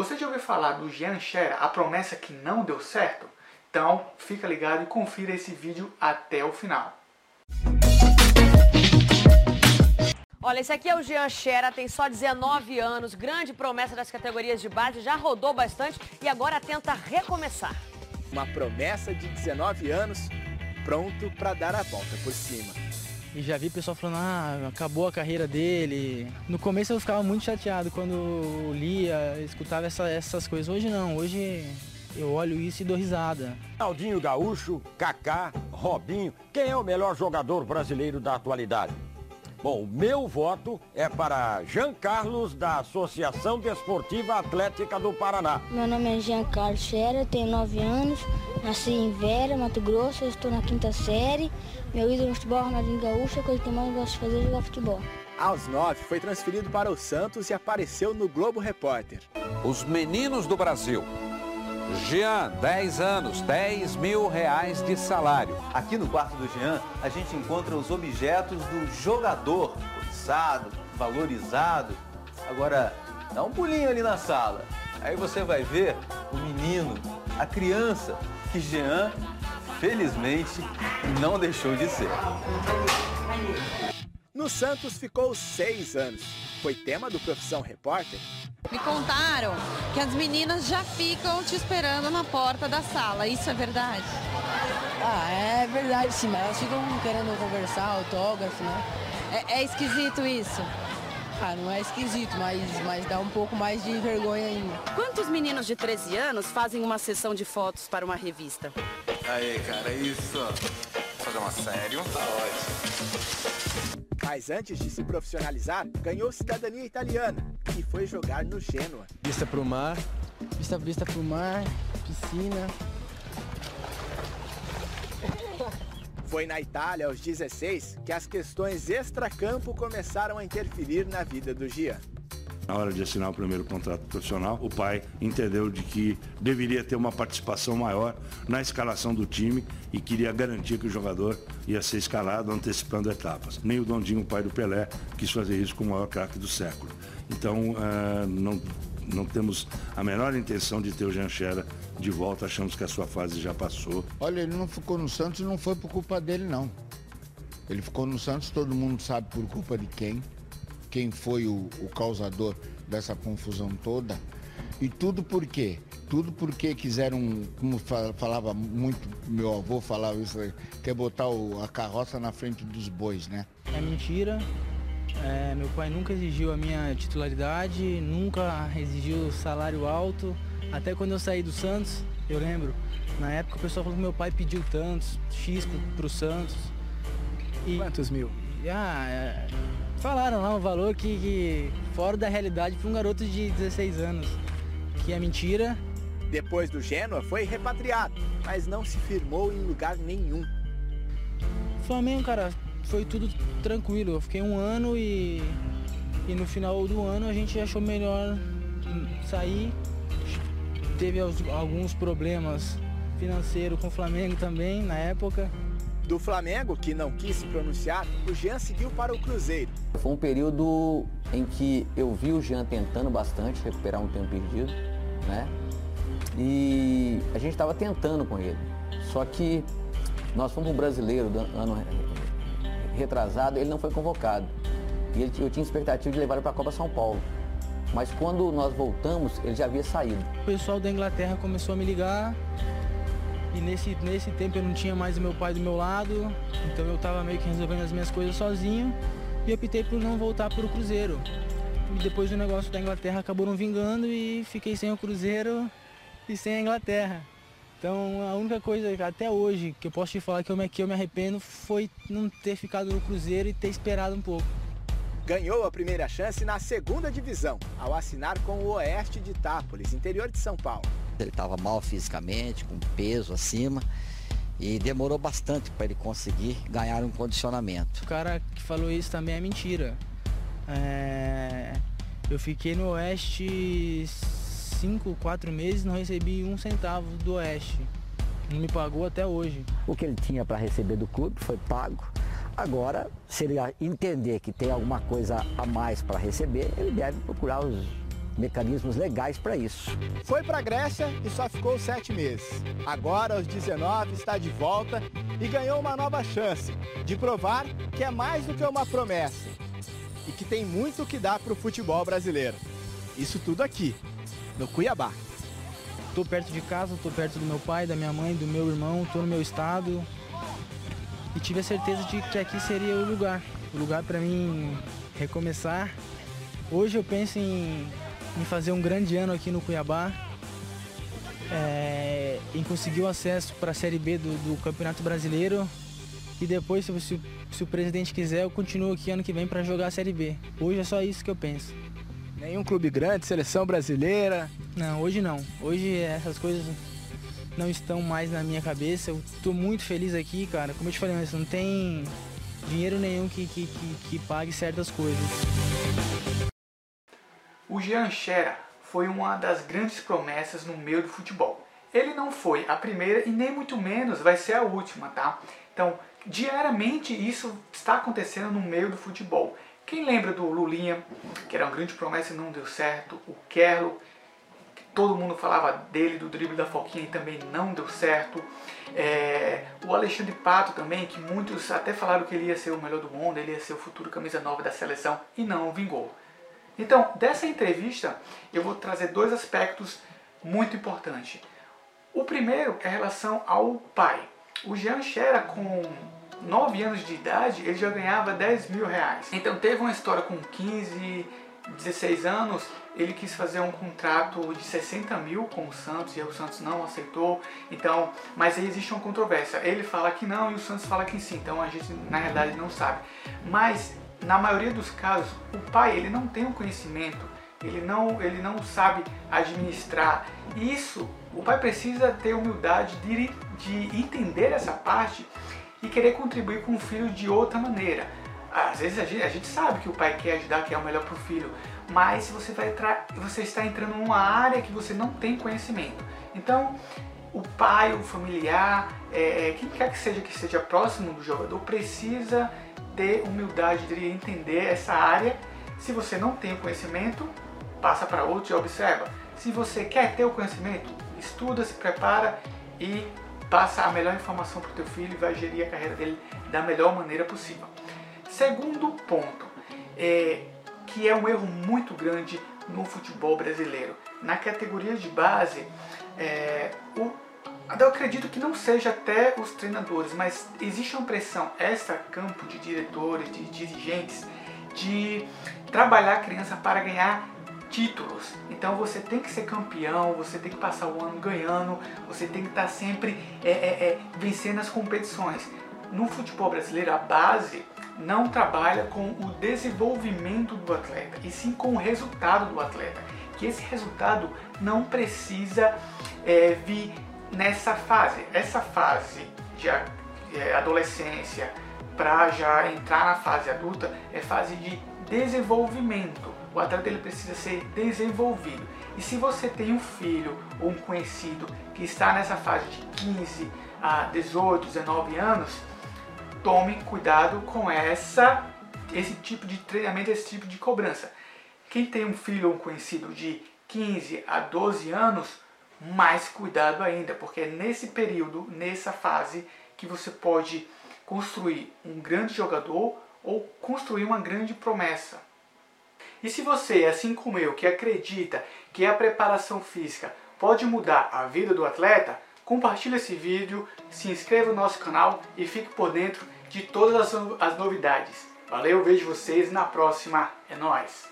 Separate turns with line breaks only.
Você já ouviu falar do Jean Scherer, a promessa que não deu certo? Então, fica ligado e confira esse vídeo até o final.
Olha, esse aqui é o Jean Xera, tem só 19 anos, grande promessa das categorias de base, já rodou bastante e agora tenta recomeçar.
Uma promessa de 19 anos, pronto para dar a volta por cima.
E já vi pessoal falando, ah, acabou a carreira dele. No começo eu ficava muito chateado quando lia, escutava essa, essas coisas. Hoje não, hoje eu olho isso e dou risada.
Aldinho Gaúcho, Kaká, Robinho, quem é o melhor jogador brasileiro da atualidade? Bom, meu voto é para Jean Carlos, da Associação Desportiva Atlética do Paraná.
Meu nome é Jean Carlos Scherer, tenho 9 anos, nasci em Vera, Mato Grosso, estou na quinta série. Meu ídolo no futebol é Ronaldinho Gaúcho, a coisa que eu mais gosto de fazer é jogar futebol.
Aos 9, foi transferido para o Santos e apareceu no Globo Repórter.
Os meninos do Brasil Jean, 10 anos, 10 mil reais de salário.
Aqui no quarto do Jean, a gente encontra os objetos do jogador, cobiçado, valorizado. Agora, dá um pulinho ali na sala. Aí você vai ver o menino, a criança, que Jean, felizmente, não deixou de ser.
No Santos ficou seis anos. Foi tema do Profissão Repórter
me contaram que as meninas já ficam te esperando na porta da sala. Isso é verdade?
Ah, é verdade sim, mas elas ficam querendo conversar, autógrafo, né?
É, é esquisito isso?
Ah, não é esquisito, mas, mas dá um pouco mais de vergonha ainda.
Quantos meninos de 13 anos fazem uma sessão de fotos para uma revista?
Aí, cara, isso. Fazer uma sério? Tá ótimo.
Mas antes de se profissionalizar, ganhou cidadania italiana e foi jogar no Genoa.
Vista pro mar, vista vista pro mar, piscina.
Foi na Itália, aos 16, que as questões extracampo começaram a interferir na vida do Gian.
Na hora de assinar o primeiro contrato profissional, o pai entendeu de que deveria ter uma participação maior na escalação do time e queria garantir que o jogador ia ser escalado antecipando etapas. Nem o Dondinho, o pai do Pelé, quis fazer isso com o maior craque do século. Então, uh, não, não temos a menor intenção de ter o Janchera de volta, achamos que a sua fase já passou.
Olha, ele não ficou no Santos e não foi por culpa dele, não. Ele ficou no Santos, todo mundo sabe por culpa de quem, quem foi o, o causador dessa confusão toda. E tudo por quê? Tudo porque quiseram, como falava muito, meu avô falava isso, quer botar o, a carroça na frente dos bois, né?
É mentira, é, meu pai nunca exigiu a minha titularidade, nunca exigiu salário alto. Até quando eu saí do Santos, eu lembro, na época o pessoal falou que meu pai pediu tantos, X pro, o Santos.
E, Quantos mil?
Ah, é, falaram lá um valor que, que fora da realidade para um garoto de 16 anos, que é mentira.
Depois do Gênua foi repatriado, mas não se firmou em lugar nenhum.
Flamengo, cara, foi tudo tranquilo. Eu fiquei um ano e, e no final do ano a gente achou melhor sair. Teve alguns problemas financeiros com o Flamengo também na época.
Do Flamengo, que não quis se pronunciar, o Jean seguiu para o Cruzeiro.
Foi um período em que eu vi o Jean tentando bastante recuperar um tempo perdido, né? E a gente estava tentando com ele. Só que nós fomos um brasileiro ano retrasado, ele não foi convocado. E ele, eu tinha expectativa de levar ele para a Copa São Paulo. Mas quando nós voltamos, ele já havia saído.
O pessoal da Inglaterra começou a me ligar. E nesse, nesse tempo eu não tinha mais o meu pai do meu lado. Então eu estava meio que resolvendo as minhas coisas sozinho. E optei por não voltar para o Cruzeiro. E depois o negócio da Inglaterra acabou não vingando e fiquei sem o Cruzeiro e sem a Inglaterra. Então a única coisa até hoje que eu posso te falar que eu me, que eu me arrependo foi não ter ficado no Cruzeiro e ter esperado um pouco.
Ganhou a primeira chance na segunda divisão, ao assinar com o Oeste de Itápolis, interior de São Paulo.
Ele estava mal fisicamente, com peso acima, e demorou bastante para ele conseguir ganhar um condicionamento.
O cara que falou isso também é mentira. É... Eu fiquei no Oeste cinco, quatro meses não recebi um centavo do Oeste. Não me pagou até hoje.
O que ele tinha para receber do clube foi pago. Agora, se ele entender que tem alguma coisa a mais para receber, ele deve procurar os
mecanismos legais para isso.
Foi para a Grécia e só ficou sete meses. Agora, aos 19, está de volta e ganhou uma nova chance de provar que é mais do que uma promessa e que tem muito que dar para o futebol brasileiro. Isso tudo aqui, no Cuiabá.
Tô perto de casa, tô perto do meu pai, da minha mãe, do meu irmão, tô no meu estado. E tive a certeza de que aqui seria o lugar. O lugar para mim recomeçar. Hoje eu penso em, em, fazer um grande ano aqui no Cuiabá. É, em conseguir o acesso para a Série B do, do, Campeonato Brasileiro. E depois, se, se, se o presidente quiser, eu continuo aqui ano que vem para jogar a Série B. Hoje é só isso que eu penso.
Nenhum clube grande, seleção brasileira?
Não, hoje não. Hoje essas coisas não estão mais na minha cabeça. Eu tô muito feliz aqui, cara. Como eu te falei antes, não tem dinheiro nenhum que, que, que, que pague certas coisas.
O Jean Xera foi uma das grandes promessas no meio do futebol. Ele não foi a primeira e nem muito menos vai ser a última, tá? Então, diariamente isso está acontecendo no meio do futebol. Quem lembra do Lulinha, que era uma grande promessa e não deu certo, o Kerlo, que todo mundo falava dele, do drible da Foquinha e também não deu certo, é, o Alexandre Pato também, que muitos até falaram que ele ia ser o melhor do mundo, ele ia ser o futuro camisa nova da seleção e não vingou. Então, dessa entrevista, eu vou trazer dois aspectos muito importantes. O primeiro é relação ao pai. O Jean Xera, com 9 anos de idade, ele já ganhava 10 mil reais. Então teve uma história com 15, 16 anos, ele quis fazer um contrato de 60 mil com o Santos e o Santos não aceitou. Então, mas aí existe uma controvérsia. Ele fala que não e o Santos fala que sim. Então a gente na realidade não sabe. Mas na maioria dos casos, o pai ele não tem o conhecimento, ele não, ele não sabe administrar. Isso, o pai precisa ter humildade de, de entender essa parte e querer contribuir com o filho de outra maneira. Às vezes a gente, a gente sabe que o pai quer ajudar, que é o melhor para o filho, mas você, vai você está entrando numa área que você não tem conhecimento. Então, o pai, o familiar, é, é, quem quer que seja que seja próximo do jogador, precisa ter humildade de entender essa área. Se você não tem o conhecimento, passa para outro e observa. Se você quer ter o conhecimento, estuda, se prepara e passa a melhor informação para o teu filho e vai gerir a carreira dele da melhor maneira possível. Segundo ponto, é, que é um erro muito grande no futebol brasileiro. Na categoria de base, é, o, eu acredito que não seja até os treinadores, mas existe uma pressão extra-campo de diretores, de dirigentes, de trabalhar a criança para ganhar títulos. Então você tem que ser campeão, você tem que passar o ano ganhando, você tem que estar sempre é, é, é, vencendo as competições. No futebol brasileiro, a base não trabalha com o desenvolvimento do atleta, e sim com o resultado do atleta. Que esse resultado não precisa é, vir nessa fase. Essa fase de é, adolescência para já entrar na fase adulta é fase de desenvolvimento o atleta ele precisa ser desenvolvido. E se você tem um filho ou um conhecido que está nessa fase de 15 a 18, 19 anos, tome cuidado com essa esse tipo de treinamento, esse tipo de cobrança. Quem tem um filho ou um conhecido de 15 a 12 anos, mais cuidado ainda, porque é nesse período, nessa fase, que você pode construir um grande jogador ou construir uma grande promessa. E se você, assim como eu, que acredita que a preparação física pode mudar a vida do atleta, compartilhe esse vídeo, se inscreva no nosso canal e fique por dentro de todas as novidades. Valeu, vejo vocês na próxima. É nóis!